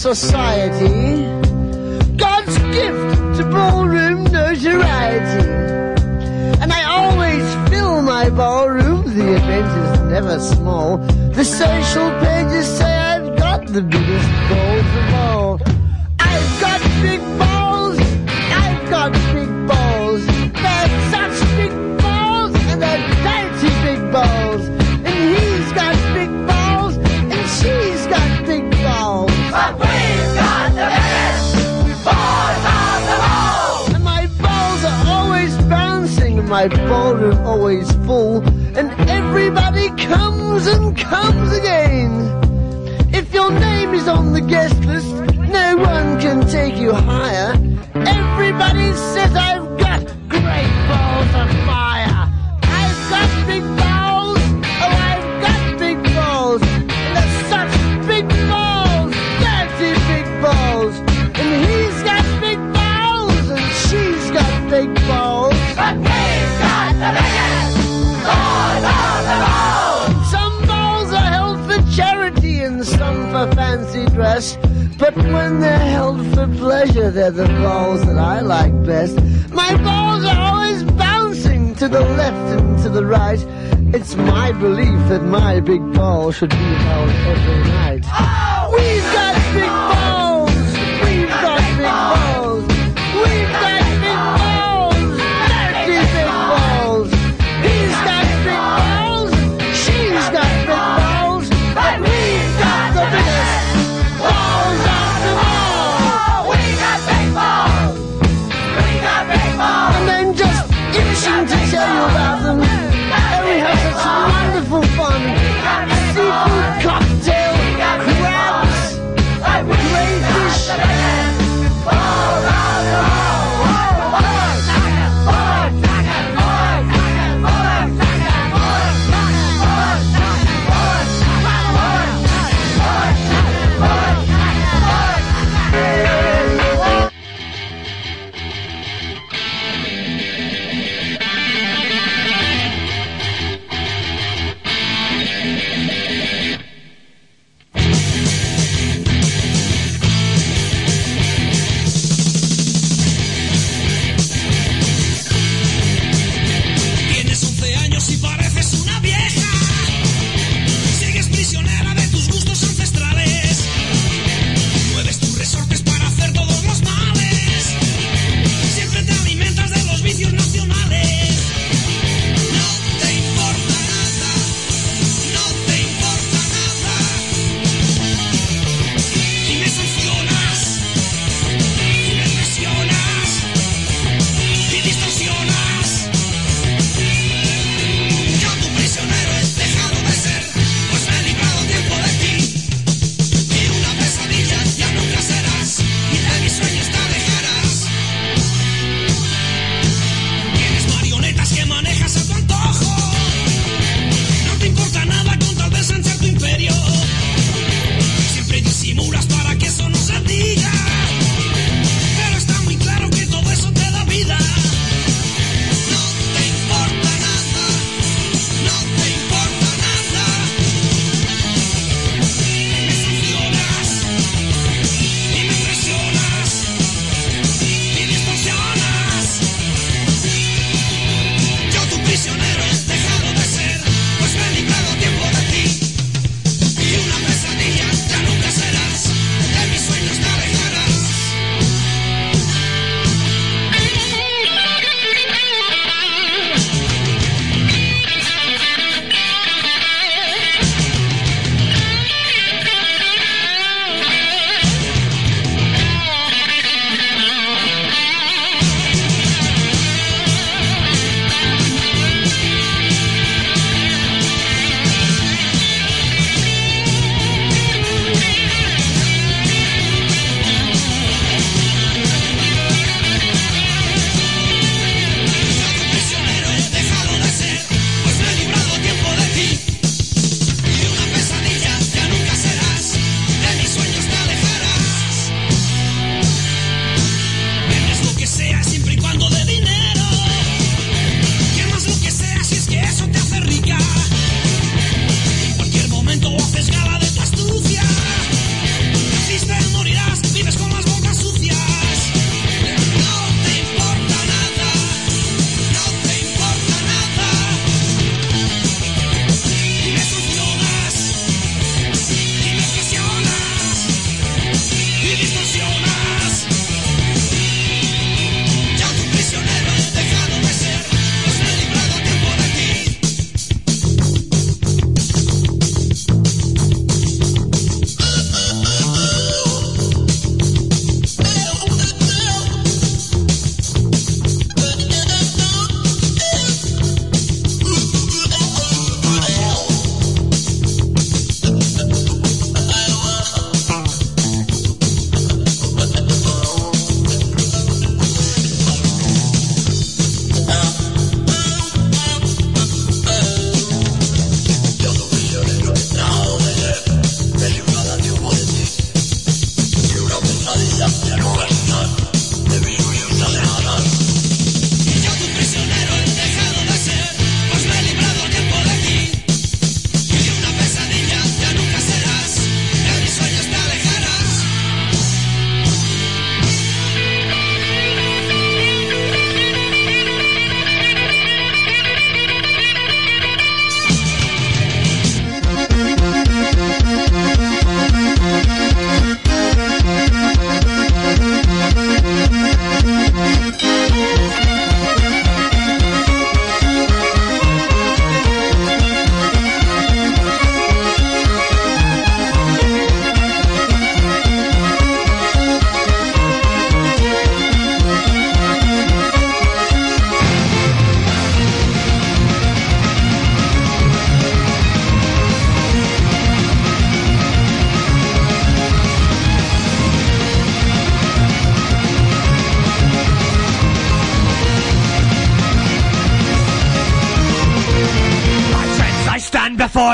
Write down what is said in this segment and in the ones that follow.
Society. God's gift to ballroom notoriety. And I always fill my ballroom, the event is never small. The social pages say I've got the biggest balls of all. I've got big balls, I've got big balls. They're such big balls, and they're dainty big balls. And he's got big balls, and she's got big balls. But we've got the biggest balls of them all. And my balls are always bouncing, and my ballroom always full. Everybody comes and comes again. If your name is on the guest list, no one can take you higher. Everybody says I've got great balls of fire. I've got big balls. But when they're held for pleasure, they're the balls that I like best. My balls are always bouncing to the left and to the right. It's my belief that my big ball should be held every night.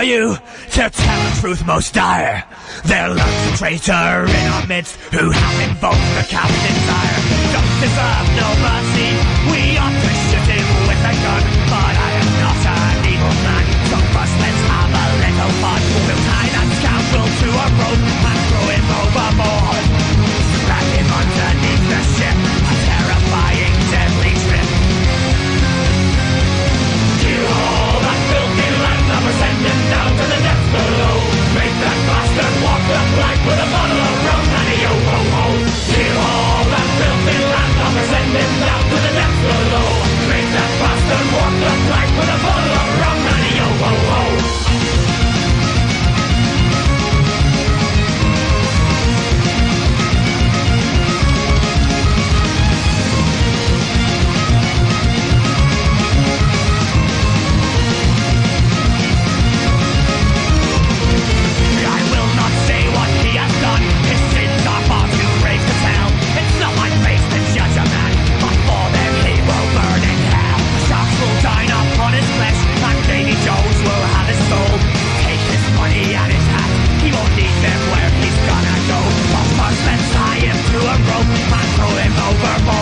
you to tell the truth most dire. There lurks a traitor in our midst who hath invoked the captain's ire. Don't deserve no mercy. We to a rope, I threw him overboard.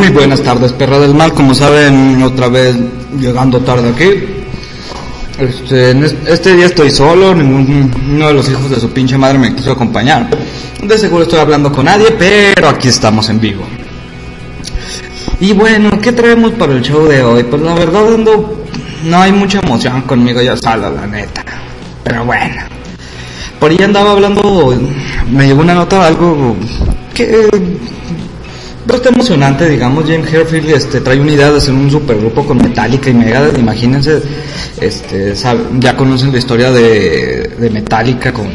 Muy buenas tardes, perra del mal. Como saben, otra vez llegando tarde aquí. Este, este día estoy solo, ninguno de los hijos de su pinche madre me quiso acompañar. De seguro estoy hablando con nadie, pero aquí estamos en vivo. Y bueno, ¿qué traemos para el show de hoy? Pues la verdad ando, no hay mucha emoción conmigo ya solo, la neta. Pero bueno. Por ahí andaba hablando, me llegó una nota de algo que pero está emocionante, digamos, James Hetfield este, trae una idea de hacer un supergrupo con Metallica y Megadeth, imagínense, este, ya conocen la historia de, Metallica con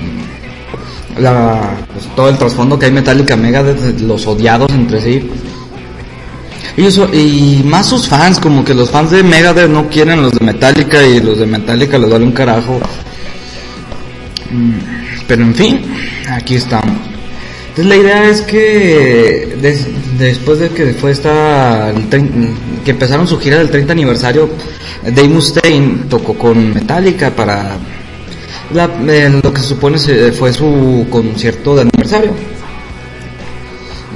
pues, todo el trasfondo que hay Metallica, Megadeth, los odiados entre sí. Y, eso, y más sus fans, como que los fans de Megadeth no quieren los de Metallica y los de Metallica les vale un carajo. Mm, Pero en fin, aquí estamos. Entonces la idea es que des- después de que fue esta que empezaron su gira del 30 aniversario, Dave Mustaine tocó con Metallica para eh, lo que se supone fue su concierto de aniversario.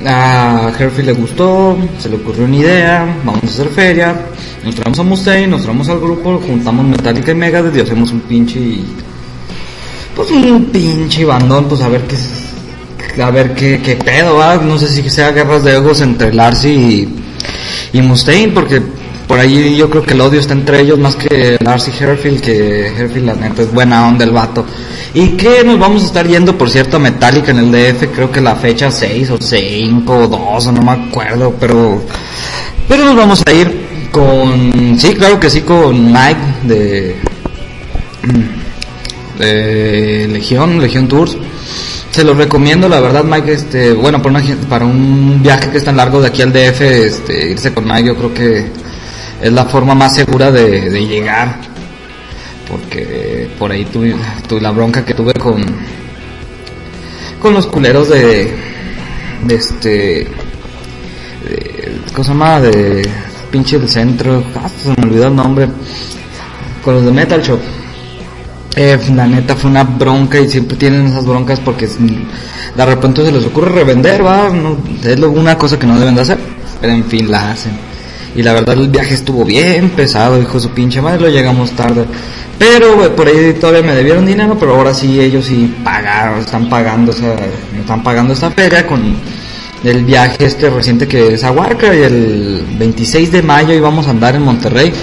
A Herfield le gustó, se le ocurrió una idea, vamos a hacer feria, nos traemos a Mustaine, nos traemos al grupo, juntamos Metallica y Megadeth y hacemos un pinche pues un pinche bandón, pues a ver qué a ver qué, qué pedo, va, no sé si sea guerras de egos entre Lars y, y Mustaine, porque por ahí yo creo que el odio está entre ellos más que Lars y Herfield, que Herfield la neta es buena onda el vato. Y que nos vamos a estar yendo, por cierto, a Metallica en el DF, creo que la fecha 6 o 5 o 2, o no me acuerdo, pero, pero nos vamos a ir con, sí, claro que sí, con Mike de, de Legión, Legión Tours. Se los recomiendo, la verdad, Mike, este, bueno, para, un viaje que es tan largo de aquí al DF, este, irse con Mike yo creo que es la forma más segura de, de llegar. Porque por ahí tuve, tuve la bronca que tuve con, con los culeros de, de este, de, ¿cómo se llama? De pinche del centro, ah, se me olvidó el nombre, con los de Metal Shop. Eh, la neta fue una bronca y siempre tienen esas broncas porque de repente se les ocurre revender, va, no, es una cosa que no deben de hacer, pero en fin la hacen. Y la verdad el viaje estuvo bien pesado, hijo de su pinche madre, lo llegamos tarde. Pero por ahí todavía me debieron dinero, pero ahora sí ellos sí pagaron, están pagando me están pagando esta feria con el viaje este reciente que es a Huarca y el 26 de mayo íbamos a andar en Monterrey.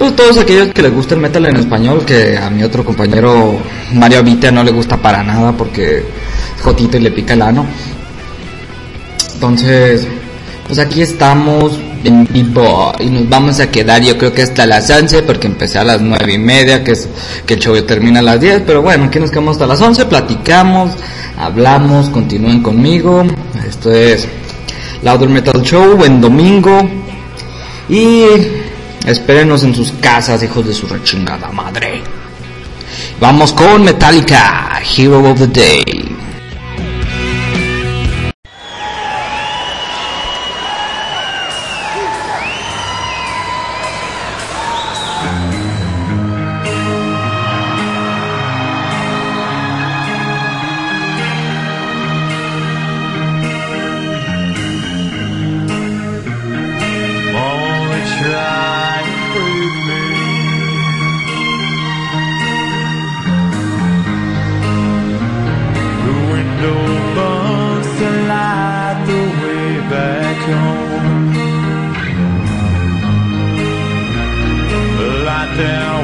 Pues todos aquellos que les gusta el metal en español, que a mi otro compañero Mario Avita no le gusta para nada porque es jotito y le pica el ano. Entonces, pues aquí estamos en vivo y nos vamos a quedar yo creo que hasta las 11 porque empecé a las nueve y media, que es que el show termina a las 10, pero bueno, aquí nos quedamos hasta las 11, platicamos, hablamos, continúen conmigo. Esto es Louder Metal Show en domingo y espérenos en sus casas, hijos de su rechingada madre. Vamos con Metallica, Hero of the Day. there.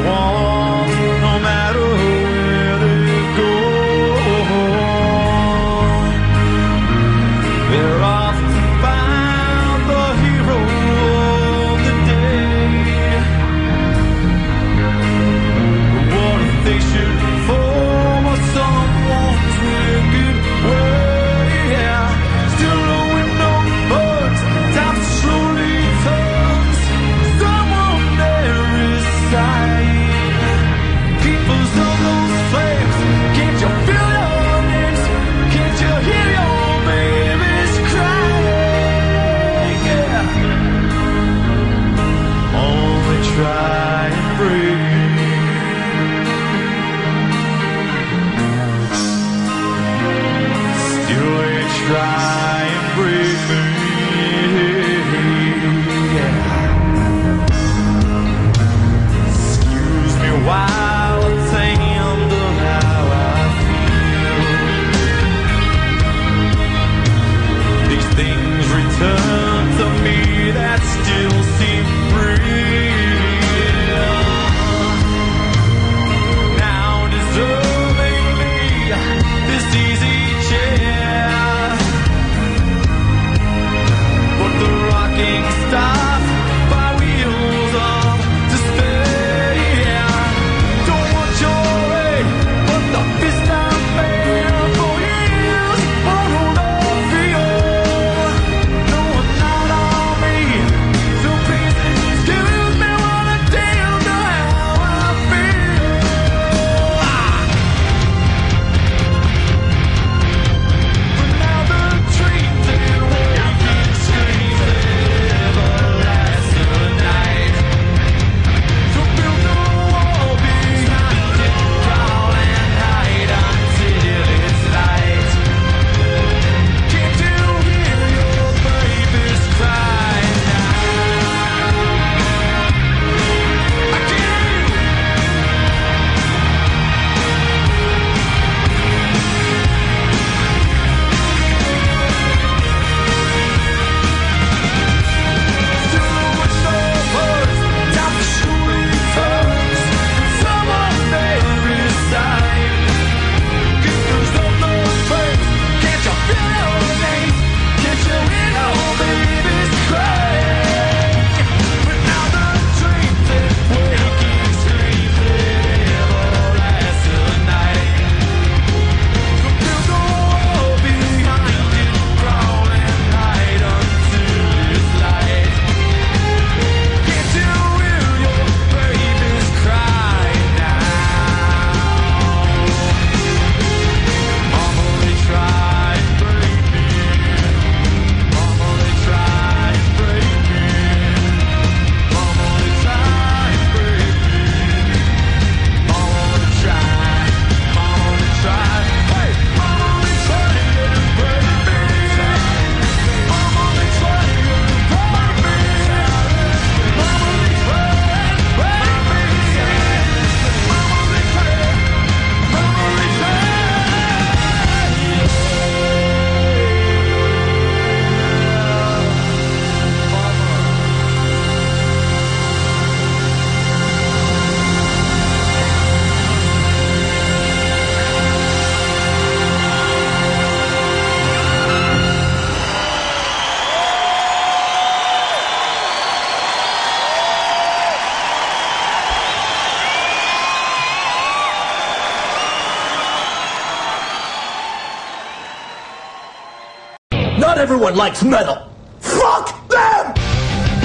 Likes metal. Fuck them!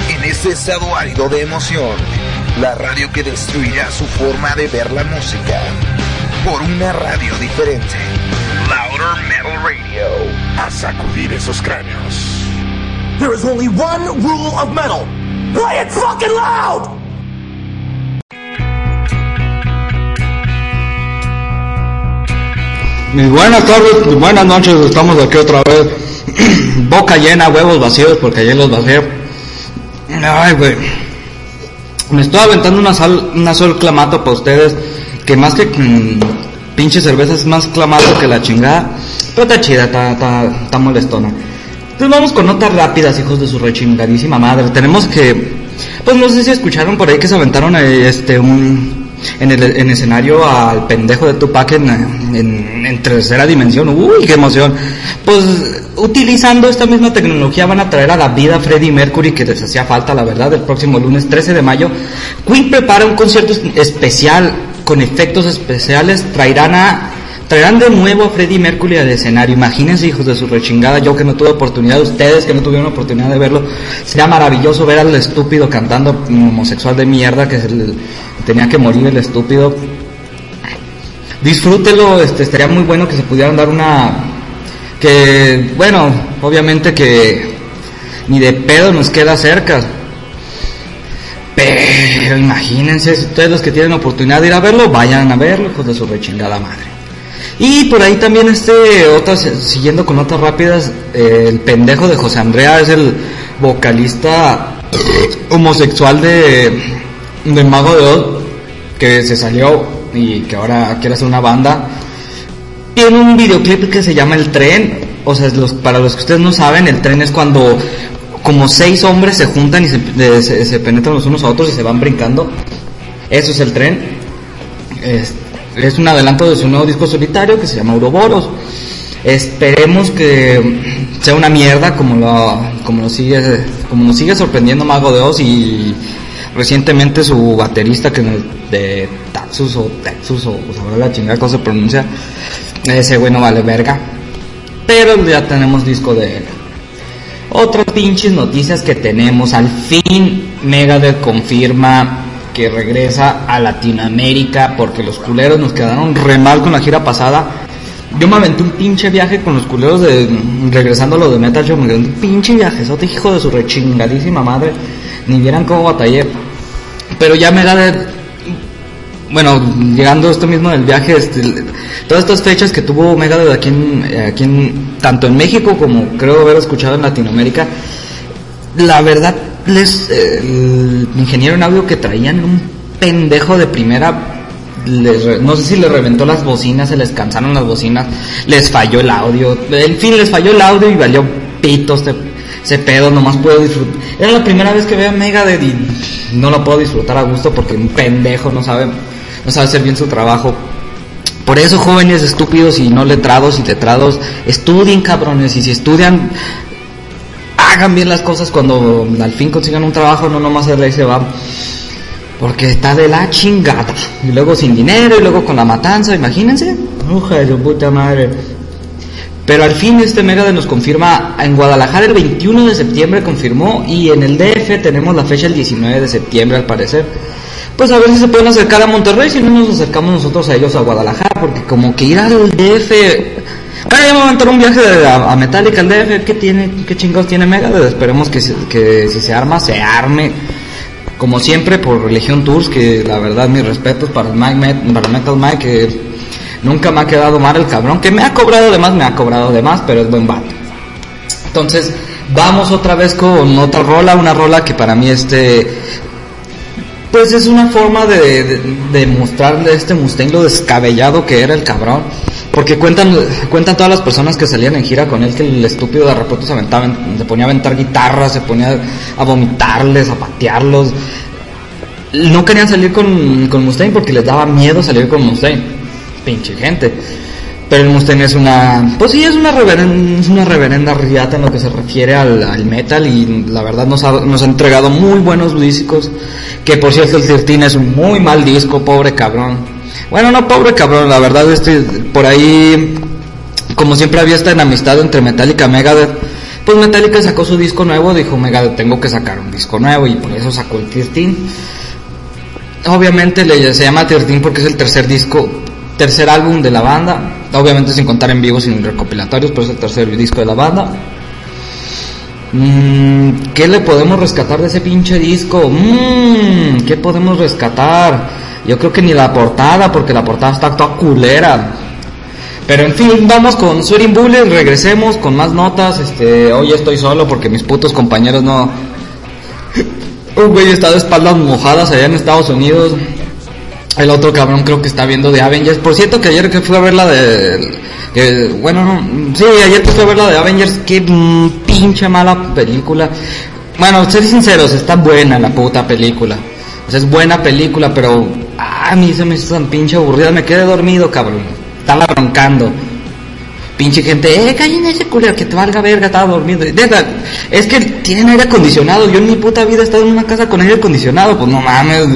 En este estado árido de emoción, la radio que destruirá su forma de ver la música por una radio diferente. Louder Metal Radio. A sacudir esos cráneos. There is only one rule of metal. Play it fucking loud! Muy buenas tardes, buenas noches, estamos aquí otra vez. Boca llena, huevos vacíos, porque ayer los vacié. Ay, güey. Me estoy aventando una sal, una sol clamato para ustedes, que más que mm, pinche cerveza es más clamato que la chingada. Pero está chida, está, está, molestona. Entonces vamos con notas rápidas, hijos de su rechingadísima madre. Tenemos que, pues no sé si escucharon por ahí que se aventaron eh, este un en el en escenario al pendejo de Tupac en, en, en tercera dimensión. Uy, qué emoción. Pues utilizando esta misma tecnología van a traer a la vida a Freddie Mercury que les hacía falta, la verdad, el próximo lunes 13 de mayo. Queen prepara un concierto especial con efectos especiales. Traerán a traerán de nuevo a Freddie Mercury al escenario. Imagínense, hijos de su rechingada, yo que no tuve oportunidad, ustedes que no tuvieron oportunidad de verlo, sería maravilloso ver al estúpido cantando homosexual de mierda que tenía que morir el estúpido. Disfrútelo, este, estaría muy bueno que se pudieran dar una, que, bueno, obviamente que ni de pedo nos queda cerca. Pero imagínense, si ustedes los que tienen oportunidad de ir a verlo, vayan a verlo, hijos de su rechingada madre. Y por ahí también este, otras, siguiendo con notas rápidas, eh, el pendejo de José Andrea es el vocalista homosexual de, de Mago de Oz, que se salió y que ahora quiere hacer una banda. Tiene un videoclip que se llama El Tren, o sea, los- para los que ustedes no saben, el tren es cuando como seis hombres se juntan y se, se- penetran los unos a otros y se van brincando. Eso es el tren. Es, es un adelanto de su nuevo disco solitario que se llama Ouroboros. Esperemos que sea una mierda como lo, como sigue, como nos sigue sorprendiendo Mago de Oz y recientemente su baterista que de Taxus o Texas o pues, sabrá la chingada cómo se pronuncia, ese güey no vale verga. Pero ya tenemos disco de él. Otras pinches noticias que tenemos. Al fin Megadeth confirma que regresa a Latinoamérica porque los culeros nos quedaron re mal con la gira pasada. Yo me aventé un pinche viaje con los culeros de regresando a lo de Metal Show, me un pinche viaje, sote hijo de su rechingadísima madre. Ni vieran cómo batallé. Pero ya Megadeth bueno, llegando esto mismo del viaje, este, todas estas fechas que tuvo Megadeth aquí en, aquí en, tanto en México como creo haber escuchado en Latinoamérica, la verdad, les, eh, el ingeniero en audio que traían un pendejo de primera, les no sé si les reventó las bocinas, se les cansaron las bocinas, les falló el audio, en fin, les falló el audio y valió pito este, ese pedo, nomás puedo disfrutar. Era la primera vez que veo a Megadeth y no lo puedo disfrutar a gusto porque un pendejo no sabe, no sabe hacer bien su trabajo. Por eso, jóvenes estúpidos y no letrados y letrados, estudien cabrones y si estudian, hagan bien las cosas cuando al fin consigan un trabajo, no nomás el rey se va. Porque está de la chingada. Y luego sin dinero, y luego con la matanza, imagínense. Uja de su puta madre. Pero al fin este Megadeth nos confirma en Guadalajara el 21 de septiembre confirmó y en el DF tenemos la fecha el 19 de septiembre al parecer. Pues a ver si se pueden acercar a Monterrey, si no nos acercamos nosotros a ellos a Guadalajara, porque como que ir al DF... Bueno, ya me aventar un viaje a, a Metallica al DF, ¿qué tiene, qué chingados tiene Megadeth? Esperemos que, se- que si se arma, se arme. Como siempre por Legion Tours, que la verdad mis respetos para el Metal Mike, que nunca me ha quedado mal el cabrón, que me ha cobrado de más, me ha cobrado de más, pero es buen vato. Entonces, vamos otra vez con otra rola, una rola que para mí este pues es una forma de, de, mostrarle este Mustang lo descabellado que era el cabrón. Porque cuentan, cuentan todas las personas que salían en gira con él que el estúpido de repente se, aventaba, ponía a aventar guitarras, se ponía a vomitarles, a patearlos. No querían salir con, con Mustaine porque les daba miedo salir con Mustaine. Pinche gente. Pero el Mustaine es una, pues sí, es una reverenda, es una reverenda riata en lo que se refiere al, al metal y la verdad nos ha, nos ha entregado muy buenos discos. Que por cierto el 13 es un muy mal disco, pobre cabrón. Bueno, no pobre cabrón, la verdad este, por ahí, como siempre había esta enemistad entre Metallica y Megadeth, pues Metallica sacó su disco nuevo, dijo Megadeth tengo que sacar un disco nuevo y por eso sacó el 13. Obviamente se llama 13 porque es el tercer disco, tercer álbum de la banda, obviamente sin contar en vivo, sin recopilatorios, pero es el tercer disco de la banda. Mm, ¿Qué le podemos rescatar de ese pinche disco? Mm, ¿Qué podemos rescatar? Yo creo que ni la portada, porque la portada está toda culera. Pero en fin, vamos con Sweating Bullet, regresemos con más notas. Este, hoy estoy solo porque mis putos compañeros no. Un güey está de espaldas mojadas allá en Estados Unidos. El otro cabrón creo que está viendo de Avengers. Por cierto que ayer que fui a ver la de... bueno, no, sí, ayer que fui a ver la de Avengers, qué pinche mala película. Bueno, ser sinceros, está buena la puta película. O sea, es buena película, pero ah, a mí se me hizo tan pinche aburrida. Me quedé dormido, cabrón. Estaba roncando. Pinche gente, eh, en ese culero, que te valga verga, estaba dormido. Es que tienen aire acondicionado. Yo en mi puta vida he estado en una casa con aire acondicionado. Pues no mames,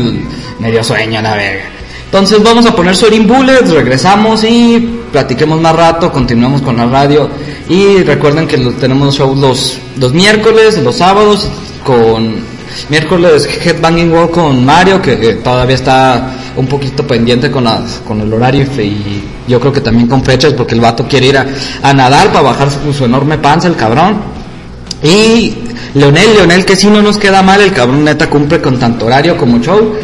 me dio sueño la verga. Entonces vamos a poner Soaring Bullets, regresamos y platiquemos más rato, continuamos con la radio. Y recuerden que tenemos shows los, los miércoles, los sábados, con miércoles Headbanging World con Mario, que, que todavía está un poquito pendiente con, las, con el horario y, yo creo que también con fechas, porque el vato quiere ir a, a nadar para bajar su, su enorme panza, el cabrón. Y Leonel, Leonel que si no nos queda mal, el cabrón neta cumple con tanto horario como show.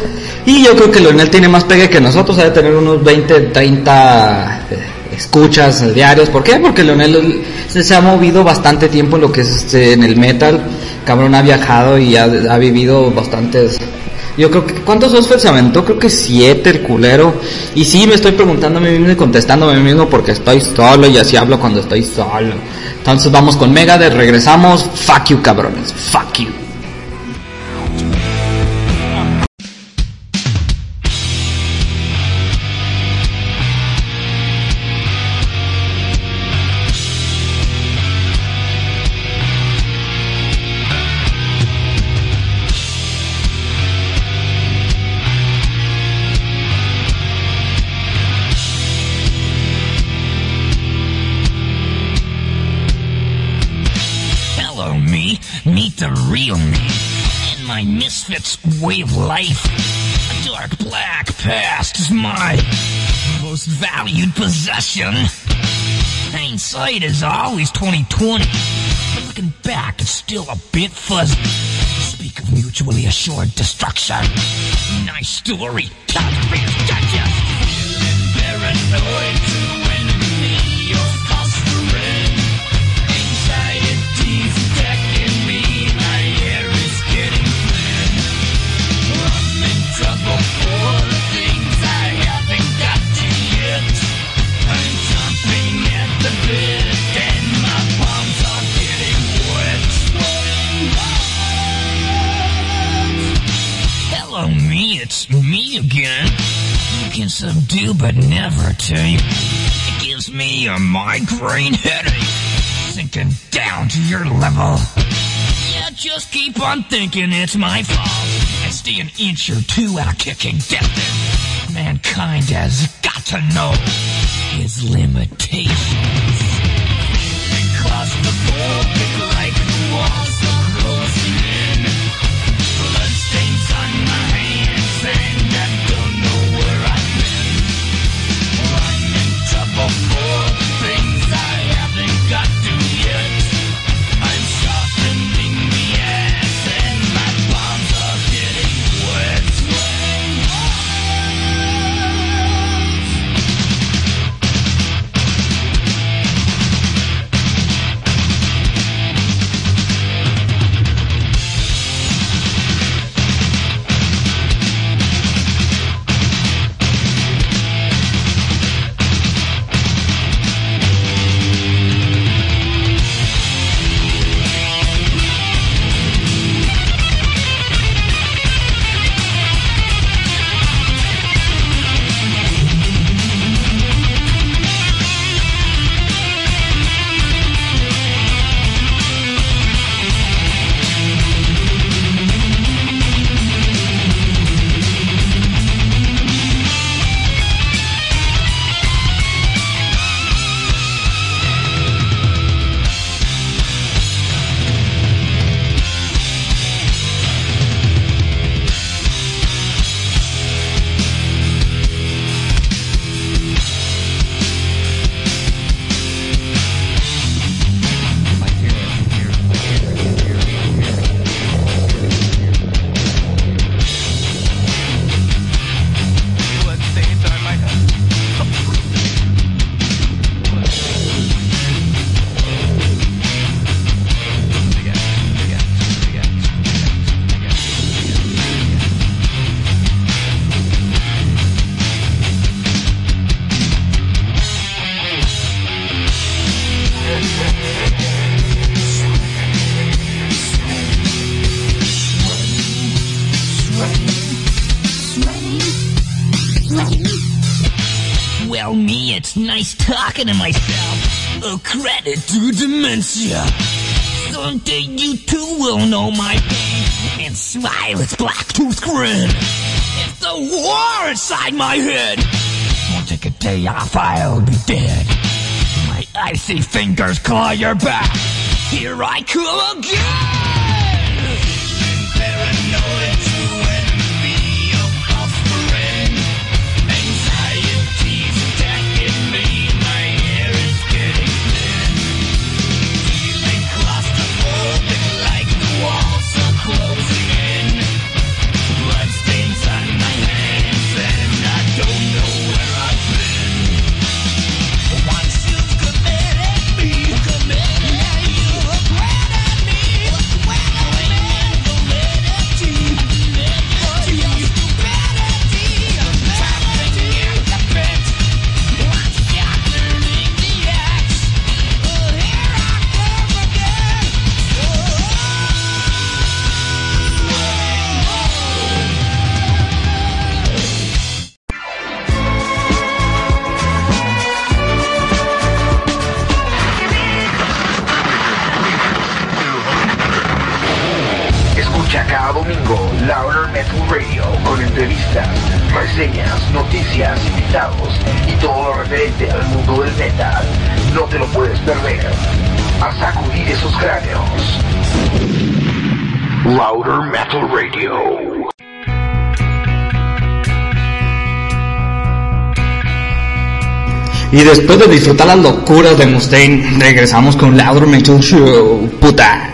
Y yo creo que Leonel tiene más pegue que nosotros, ha de tener unos 20, 30 eh, escuchas diarios. ¿Por qué? Porque Leonel se, se ha movido bastante tiempo en lo que es este, en el metal. Cabrón ha viajado y ha, ha vivido bastantes... Yo creo que... ¿Cuántos Oscars se aventó? Creo que siete el culero. Y sí, me estoy preguntando a mí mismo y contestando a mí mismo porque estoy solo y así hablo cuando estoy solo. Entonces vamos con Megadeth, regresamos. Fuck you, cabrones. Fuck you. Misfits way of life. A dark black past is my most valued possession. Hindsight is always 2020. But looking back, it's still a bit fuzzy. Speak of mutually assured destruction. Nice story. Calculator's digest. Feeling paranoid Me again. You can subdue but never tame. It gives me a migraine headache, sinking down to your level. Yeah, just keep on thinking it's my fault. And stay an inch or two out of kicking death. Mankind has got to know his limitations. Claustrophobic like Well, me, it's nice talking to myself. A credit to dementia. Someday you too will know my pain and smile its black tooth grin. It's the war inside my head. Won't take a day off, I'll be dead. My icy fingers claw your back. Here I come again. Metal Radio con entrevistas, reseñas, noticias, invitados y todo lo referente al mundo del metal. No te lo puedes perder. A sacudir esos cráneos. Louder Metal Radio. Y después de disfrutar las locuras de Mustaine, regresamos con Louder Metal Show, puta.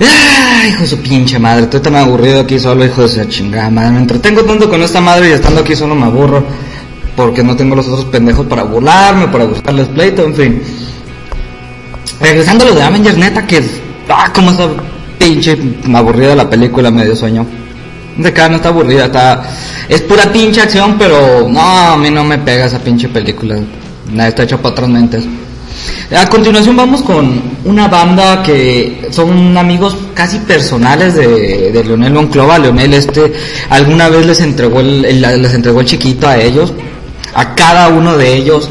Ay, hijo de su pinche madre, estoy tan aburrido aquí solo, hijo de su chingada madre. Me entretengo tanto con esta madre y estando aquí solo me aburro. Porque no tengo los otros pendejos para burlarme, para buscarles pleito, en fin. Regresando a lo de Avengers, neta que... Ah, como esa pinche aburrida la película, me dio sueño. De acá no está aburrida, está... Es pura pinche acción, pero no, a mí no me pega esa pinche película. Nada, está hecha para otras mentes. A continuación vamos con una banda que son amigos casi personales de, Leonel Monclova. Leonel este alguna vez les entregó el, el- les entregó chiquito a ellos, a cada uno de ellos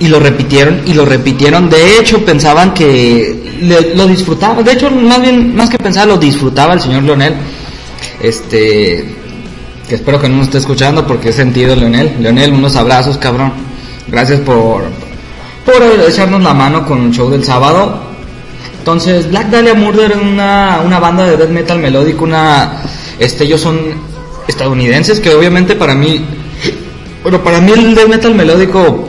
y lo repitieron y lo repitieron. De hecho, pensaban que le- lo disfrutaba. De hecho, más bien, más que pensar, lo disfrutaba el señor Leonel. Este, que espero que no nos esté escuchando porque he sentido, Leonel. Leonel, unos abrazos, cabrón. Gracias por, por echarnos la mano con el show del sábado. Entonces, Black Dahlia Murder es una, una banda de death metal melódico, una, este, ellos son estadounidenses que obviamente para mí, bueno, para mí el death metal melódico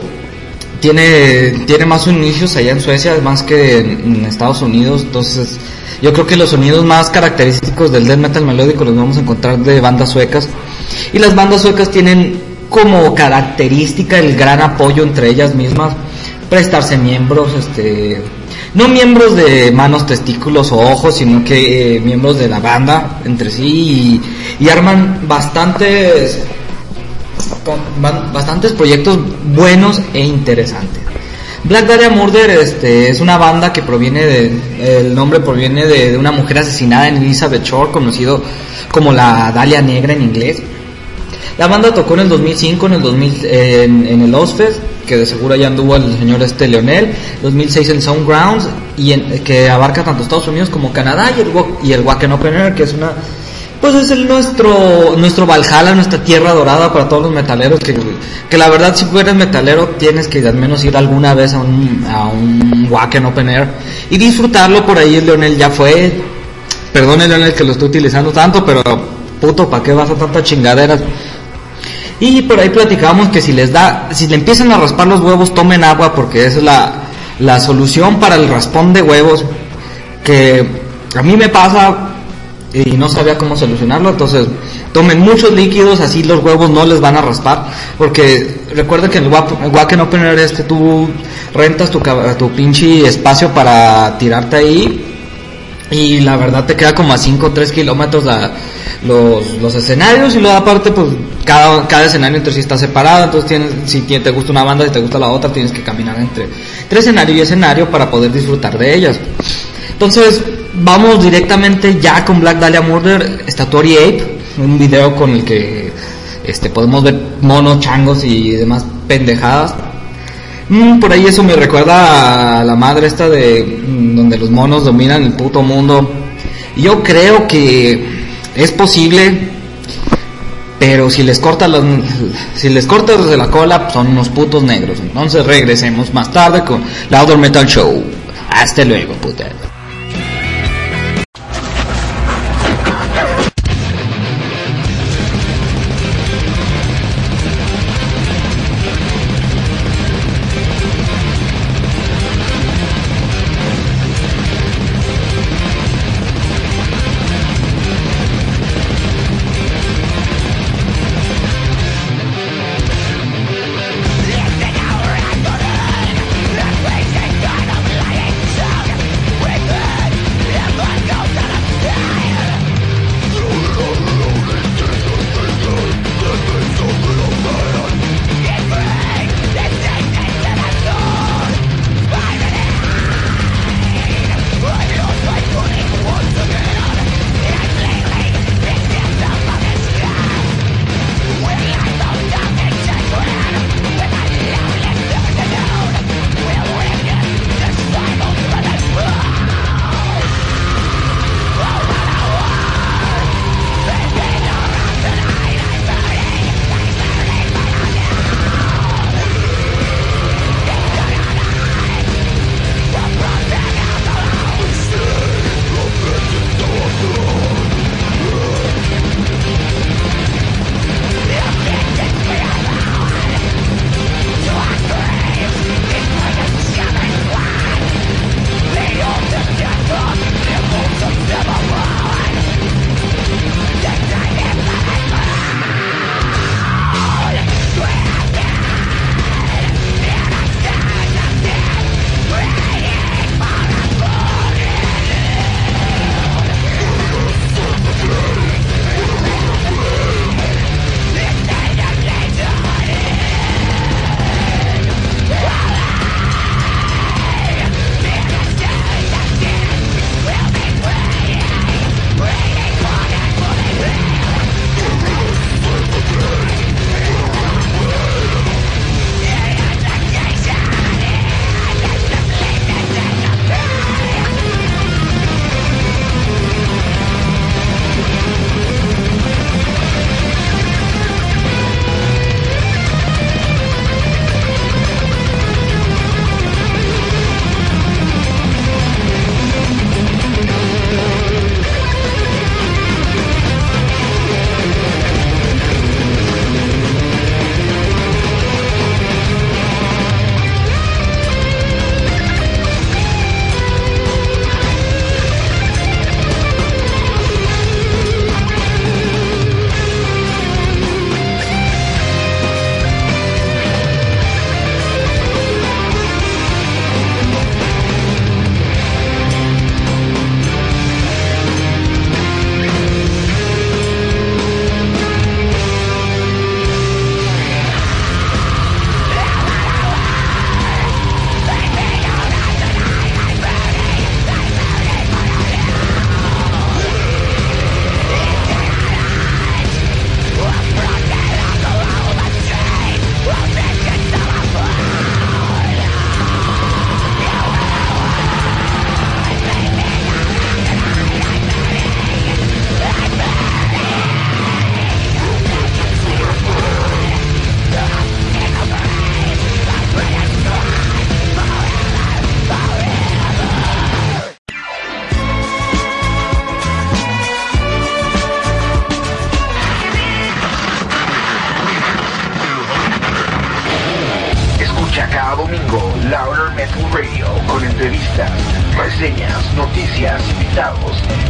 tiene, tiene más inicios allá en Suecia más que en, en Estados Unidos, entonces yo creo que los sonidos más característicos del death metal melódico los vamos a encontrar de bandas suecas y las bandas suecas tienen como característica el gran apoyo entre ellas mismas, prestarse miembros, este, no miembros de manos, testículos o ojos, sino que eh, miembros de la banda entre sí y, arman bastantes bastantes proyectos buenos e interesantes. Black Dahlia Murder este, es una banda que proviene de, el nombre proviene de, de una mujer asesinada en Elizabeth Shore, conocido como la Dalia Negra en inglés. La banda tocó en el 2005, en el 2000, eh, en, el Ozfest, que de seguro ya anduvo el señor este Leonel, 2006 en Soundgrounds, y en- que abarca tanto Estados Unidos como Canadá, y el, y el Wacken Open Air, que es una pues es el nuestro nuestro Valhalla, nuestra tierra dorada para todos los metaleros que, la verdad si eres metalero tienes que al menos ir alguna vez a un a un Wacken Open Air y disfrutarlo por ahí el Leonel ya fue. Perdone Leonel que lo estoy utilizando tanto pero puto ¿para qué vas a tantas chingaderas? Y por ahí platicamos que si les da, si le empiezan a raspar los huevos, tomen agua porque es la, la solución para el raspón de huevos. Que a mí me pasa y no sabía cómo solucionarlo, entonces tomen muchos líquidos, así los huevos no les van a raspar. Porque recuerda que en el Wacken Open Air este tú rentas tu, tu pinche espacio para tirarte ahí y la verdad te queda como a 5 o 3 kilómetros los, los escenarios y luego aparte pues cada, cada escenario entre sí está separado, entonces tienes, si te gusta una banda, si te gusta la otra, tienes que caminar entre, entre escenario y escenario para poder disfrutar de ellas. Entonces vamos directamente ya con Black Dahlia Murder, Tori Ape, un video con el que este, podemos ver monos, changos y demás pendejadas. Mm, por ahí eso me recuerda a la madre esta de mm, donde los monos dominan el puto mundo. Yo creo que es posible, pero si les cortas los, si les cortas de la cola son unos putos negros. Entonces regresemos más tarde con Louder Metal Show. Hasta luego, puta.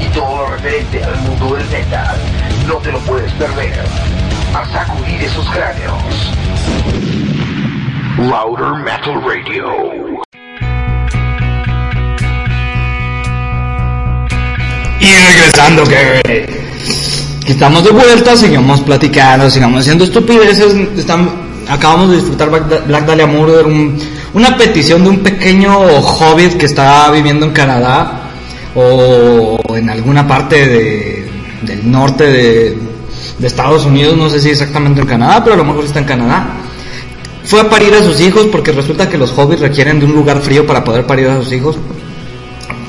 Y todo lo referente al mundo del metal. No te lo puedes perder. A sacudir esos cráneos. Louder Metal Radio. Y regresando, que que estamos de vuelta, seguimos platicando, sigamos haciendo estupideces. Estamos, acabamos de disfrutar Black, Dahlia Murder, un- una petición de un pequeño hobbit que está viviendo en Canadá o en alguna parte de- del norte de, Estados Unidos, no sé si exactamente en Canadá, pero a lo mejor está en Canadá. Fue a parir a sus hijos porque resulta que los hobbits requieren de un lugar frío para poder parir a sus hijos.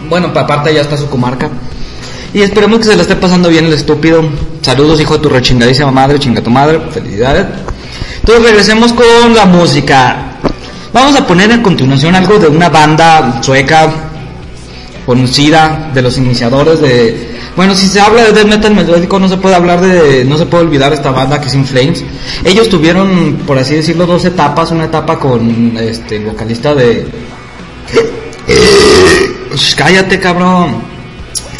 Bueno, aparte ya está su comarca. Y esperemos que se le esté pasando bien el estúpido. Saludos, hijo de tu rechingadísima madre, chinga tu madre. Felicidades. Entonces regresemos con la música. Vamos a poner a continuación algo de una banda sueca conocida de los iniciadores de bueno si se habla de death metal melódico no se puede hablar de no se puede olvidar esta banda que es In Flames. Ellos tuvieron por así decirlo dos etapas una etapa con este vocalista de cállate cabrón.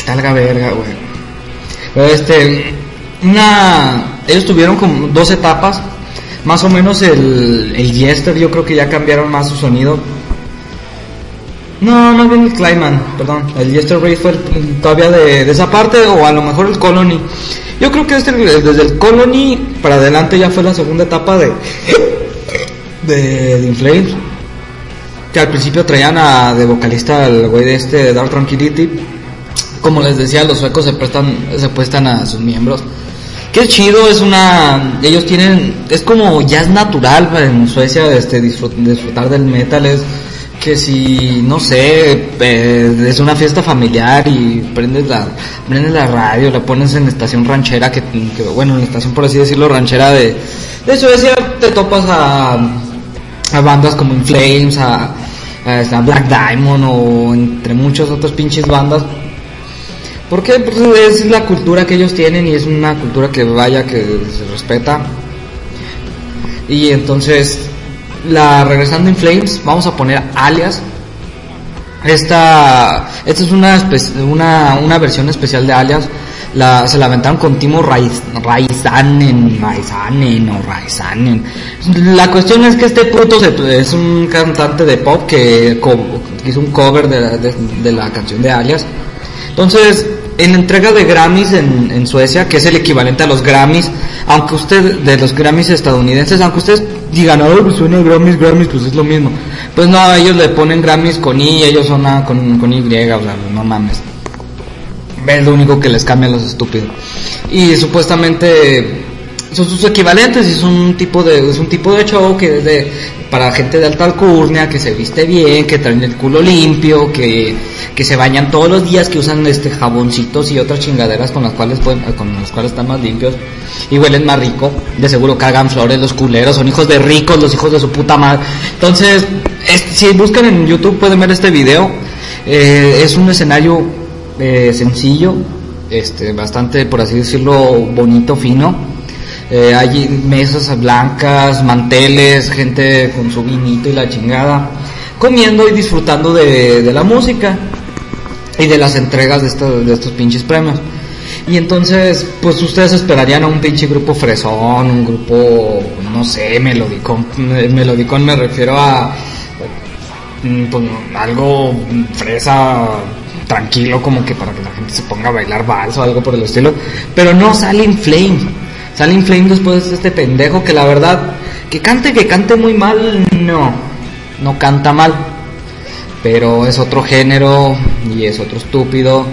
Talga verga güey este una ellos tuvieron como dos etapas. Más o menos el el yo creo que ya cambiaron más su sonido no, no bien el Clyman, perdón. El Yester Ray fue el- todavía de, esa parte, o a lo mejor el Colony. Yo creo que este, desde el Colony para adelante ya fue la segunda etapa de, de, de In Flames. Que al principio traían a, de vocalista al güey de este, Dark Tranquility. Como les decía, los suecos se prestan, se prestan a sus miembros. Es chido, es una. Ellos tienen. Es como jazz natural en Suecia, este, disfrut- disfrutar del metal. Es que si, no sé, eh, es una fiesta familiar y prendes la, prendes la radio, la pones en la estación ranchera, que, bueno, en la estación por así decirlo, ranchera de, de Suecia, te topas a, a bandas como In Flames, a Black Diamond o entre muchas otras pinches bandas. Porque pues, es la cultura que ellos tienen y es una cultura que vaya que se respeta. Y entonces, la regresando In Flames, vamos a poner alias. Esta, esta es una, una, una versión especial de alias. La, se la aventaron con Timo Raiz- Raizanen, Raizanen o Raizanen. La cuestión es que este puto es un cantante de pop que, hizo un cover de- de la canción de alias. Entonces, en entrega de Grammys en, Suecia, que es el equivalente a los Grammys, aunque usted, de los Grammys estadounidenses, aunque ustedes digan, oh, pues suena Grammys, Grammys, pues es lo mismo. Pues no, ellos le ponen Grammys con I, ellos son ah, con, con Y, o sea, no mames. Es lo único que les cambia a los estúpidos. Y supuestamente son sus equivalentes y es un tipo de es un tipo de show que es de para gente de alta alcurnia que se viste bien que traen el culo limpio que, que se bañan todos los días que usan este jaboncitos y otras chingaderas con las cuales pueden con las cuales están más limpios y huelen más rico. De seguro cagan flores los culeros son hijos de ricos los hijos de su puta madre. Entonces es- si buscan en YouTube pueden ver este video. Eh, es un escenario eh, sencillo este bastante por así decirlo bonito fino eh, hay mesas blancas, manteles, gente con su vinito y la chingada, comiendo y disfrutando de, la música y de las entregas de estos, pinches premios. Y entonces, pues ustedes esperarían a un pinche grupo fresón, un grupo, no sé, melodicón. Melodicón me refiero a mm, pues, algo fresa, tranquilo, como que para que la gente se ponga a bailar vals o algo por el estilo. Pero no sale In Flame. Sale In Flame después de este pendejo que la verdad, que cante, que cante muy mal, no, no canta mal. Pero es otro género y es otro estúpido.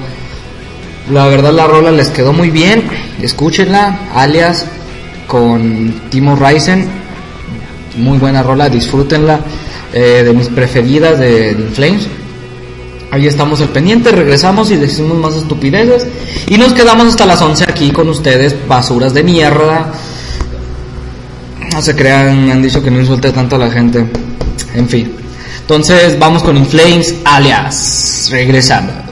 La verdad la rola les quedó muy bien. Escúchenla, alias con Timo Ryzen. Muy buena rola, disfrútenla. eh, de mis preferidas de, de In Flames. Ahí estamos al pendiente, regresamos y decimos más estupideces. Y nos quedamos hasta las 11 aquí con ustedes, basuras de mierda. No se crean, han dicho que no insulte tanto a la gente. En fin. Entonces vamos con In Flames, alias. Regresamos.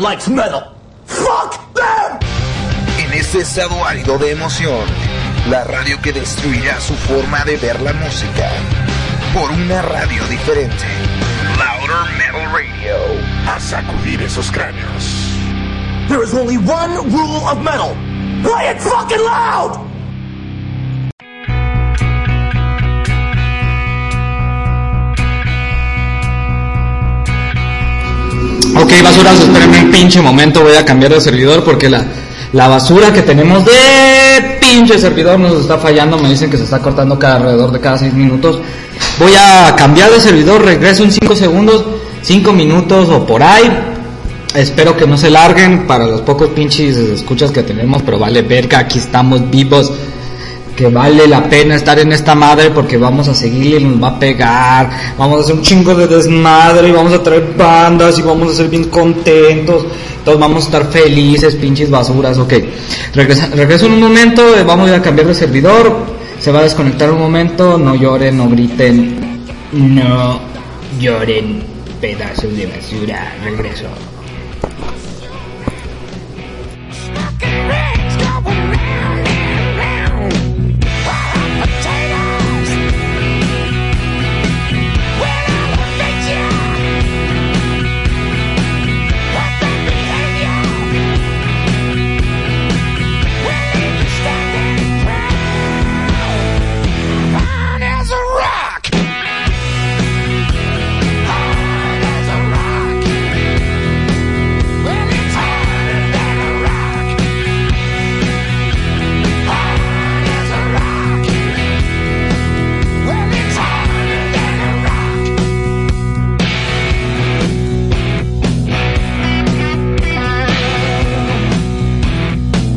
Likes metal. Fuck them! En este estado árido de emoción, la radio que destruirá su forma de ver la música por una radio diferente. Louder Metal Radio. A sacudir esos cráneos. There is only one rule of metal. Play it fucking loud! Ok, basuras, espérenme un pinche momento, voy a cambiar de servidor porque la, la basura que tenemos de pinche servidor nos está fallando, me dicen que se está cortando cada alrededor de cada 6 minutos. Voy a cambiar de servidor, regreso en 5 segundos, 5 minutos o por ahí. Espero que no se larguen para los pocos pinches escuchas que tenemos, pero vale verga, aquí estamos vivos. Que vale la pena estar en esta madre porque vamos a seguirle y nos va a pegar. Vamos a hacer un chingo de desmadre y vamos a traer bandas y vamos a ser bien contentos. Todos vamos a estar felices, pinches basuras, ok. Regresa, regreso en un momento, eh, vamos a a cambiar de servidor. Se va a desconectar un momento, no lloren, no griten. No lloren, pedazos de basura. Regreso.